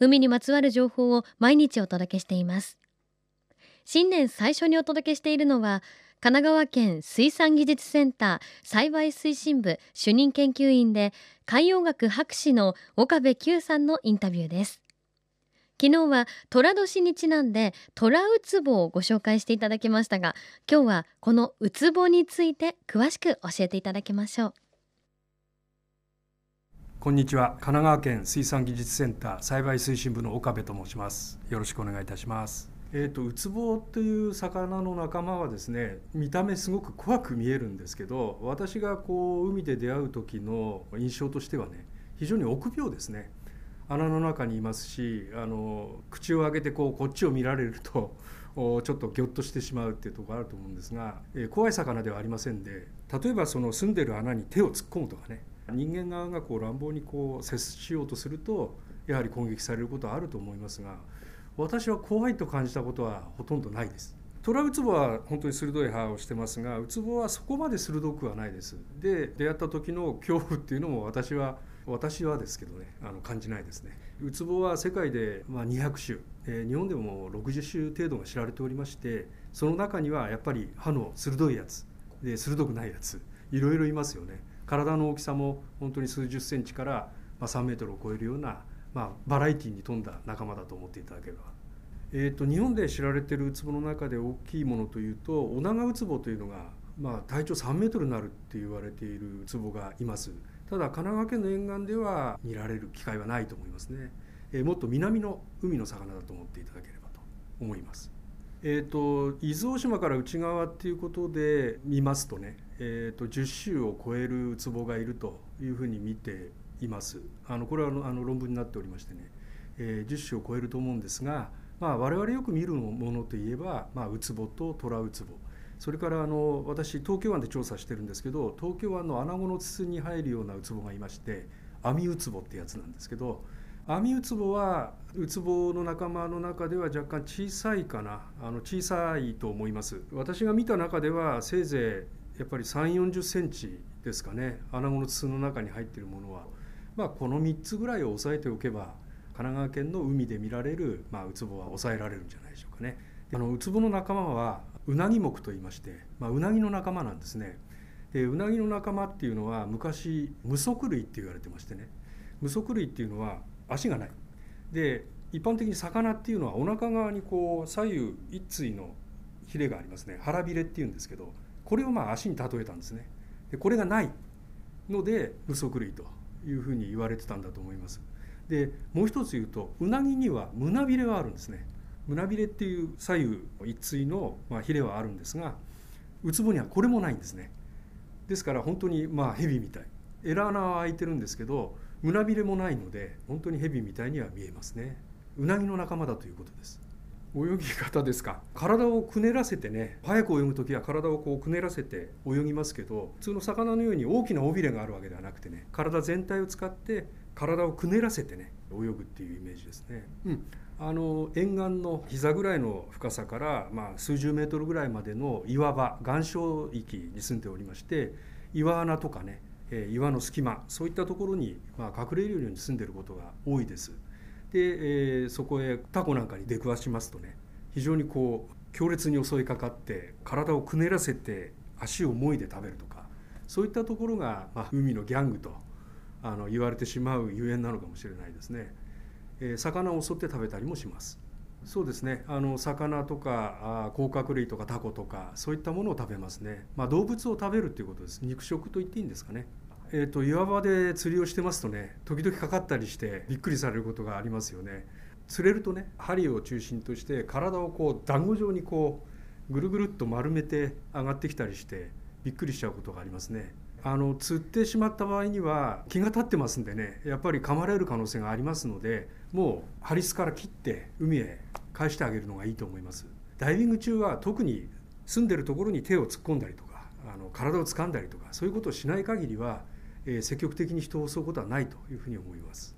海にまつわる情報を毎日お届けしています。新年最初にお届けしているのは神奈川県水産技術センター栽培推進部主任研究員で海洋学博士の岡部久さんのインタビューです。昨日は寅年にちなんで虎ウツボをご紹介していただきましたが今日はこのウツボについて詳しく教えていただきましょう。こんにちは。神奈川県水産技術センター栽培推進部の岡部と申します。よろしくお願いいたします。えーと、ウツボという魚の仲間はですね見た目すごく怖く見えるんですけど私がこう海で出会う時の印象としてはね非常に臆病ですね。穴の中にいますしあの口を開けてこうこっちを見られるとちょっとギョッとしてしまうっていうところがあると思うんですが、えー、怖い魚ではありませんで例えばその住んでる穴に手を突っ込むとかね人間側がこう乱暴にこう接しようとするとやはり攻撃されることはあると思いますが私は怖いと感じたことはほとんどないです。トラウツボは本当に鋭い歯をしてますがウツボはそこまで鋭くはないです。で出会った時の恐怖っていうのも私は私はですけどねあの感じないですね。ウツボは世界でま200種、え、日本でも60種程度が知られておりましてその中にはやっぱり歯の鋭いやつで鋭くないやついろいろいますよね。体の大きさも本当に数十センチから3メートルを超えるような、まあ、バラエティーに富んだ仲間だと思っていただければ。えーと、日本で知られているウツボの中で大きいものというとオナガウツボというのが、まあ、体長3メートルになるって言われているウツボがいます。ただ神奈川県の沿岸では見られる機会はないと思いますね、えー、もっと南の海の魚だと思っていただければと思います。えーと、伊豆大島から内側っていうことで見ますとね、えーと、10種を超えるウツボがいるというふうに見ています。あのこれはあの論文になっておりましてね、えー、10種を超えると思うんですが、まあ、我々よく見るものといえば、まあ、ウツボとトラウツボ。それからあの私東京湾で調査してるんですけど東京湾の穴子の筒に入るようなウツボがいまして網ウツボってやつなんですけどアミウツボはウツボの仲間の中では若干小さいかなあの小さいと思います。私が見た中ではせいぜいやっぱり3 4 0センチですかね。穴子の筒の中に入っているものは、まあ、この3つぐらいを押さえておけば神奈川県の海で見られる、まあ、ウツボは抑えられるんじゃないでしょうかね。あのウツボの仲間はウナギ目と言いまして、まあ、ウナギの仲間なんですね。でウナギの仲間っていうのは昔無足類って言われてましてね。無足類っていうのは足がない。で一般的に魚っていうのはお腹側にこう左右一対のヒレがありますね。腹びれっていうんですけどこれをまあ足に例えたんですね。でこれがないので無足類というふうに言われてたんだと思います。でもう一つ言うとうなぎには胸びれはあるんですね。胸びれっていう左右一対のまあヒレはあるんですがウツボにはこれもないんですね。ですから本当にまあヘビみたい。エラ穴は開いてるんですけど胸びれもないので本当にヘビみたいには見えますね。うなぎの仲間だということです。泳ぎ方ですか。体をくねらせてね早く泳ぐ時は体をこうくねらせて泳ぎますけど普通の魚のように大きな尾びれがあるわけではなくてね体全体を使って体をくねらせてね泳ぐっていうイメージですね、うん、あの沿岸の膝ぐらいの深さから、まあ、数十メートルぐらいまでの岩場岩礁域に住んでおりまして岩穴とかねえ岩の隙間そういったところに、ま、隠れるように住んでることが多いです。で、え、そこへタコなんかに出くわしますとね非常にこう強烈に襲いかかって体をくねらせて足をもいで食べるとかそういったところが、まあ、海のギャングとあの言われてしまうゆえんなのかもしれないですね。え、魚を襲って食べたりもします。そうですね。あの魚とか甲殻類とかタコとかそういったものを食べますね、まあ、動物を食べるっていうことです。肉食と言っていいんですかね。えーと、岩場で釣りをしてますとね時々かかったりしてびっくりされることがありますよね。釣れるとね針を中心として体をこう団子状にこうぐるぐるっと丸めて上がってきたりしてびっくりしちゃうことがありますね。あの釣ってしまった場合には気が立ってますんでね。やっぱり噛まれる可能性がありますのでもうハリスから切って海へ返してあげるのがいいと思います。ダイビング中は特に住んでるところに手を突っ込んだりとかあの体を掴んだりとかそういうことをしない限りは、えー、積極的に人を襲うことはないというふうに思います。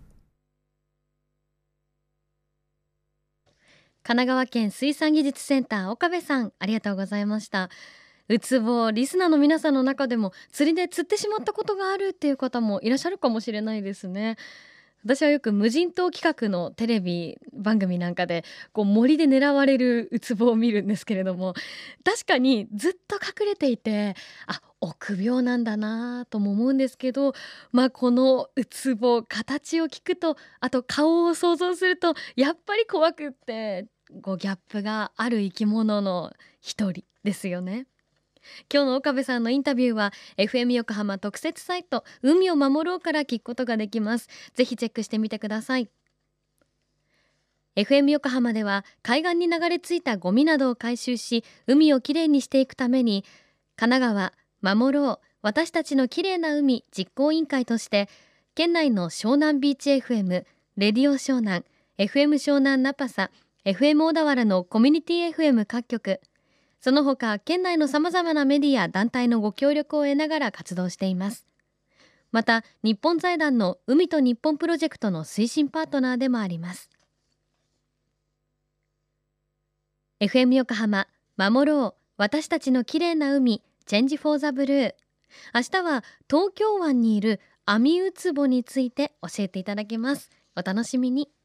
神奈川県水産技術センター岡部さんありがとうございました。ウツボリスナーの皆さんの中でも釣りで釣ってしまったことがあるっていう方もいらっしゃるかもしれないですね私はよく無人島企画のテレビ番組なんかでこう森で狙われるウツボを見るんですけれども確かにずっと隠れていてあ臆病なんだなとも思うんですけどまあこのウツボ形を聞くとあと顔を想像するとやっぱり怖くってこうギャップがある生き物の一人ですよね。今日の岡部さんのインタビューは FM 横浜特設サイト海を守ろうから聞くことができます。ぜひチェックしてみてください。FM 横浜では海岸に流れ着いたゴミなどを回収し海をきれいにしていくために神奈川守ろう私たちのきれいな海実行委員会として県内の湘南ビーチ FM レディオ湘南 FM 湘南ナパサ FM 小田原のコミュニティ FM 各局その他県内のさまざまなメディア団体のご協力を得ながら活動しています。また日本財団の海と日本プロジェクトの推進パートナーでもあります。FM 横浜守ろう私たちの綺麗な海チェンジフォーザブルー。明日は東京湾にいるアミウツボについて教えていただきます。お楽しみに。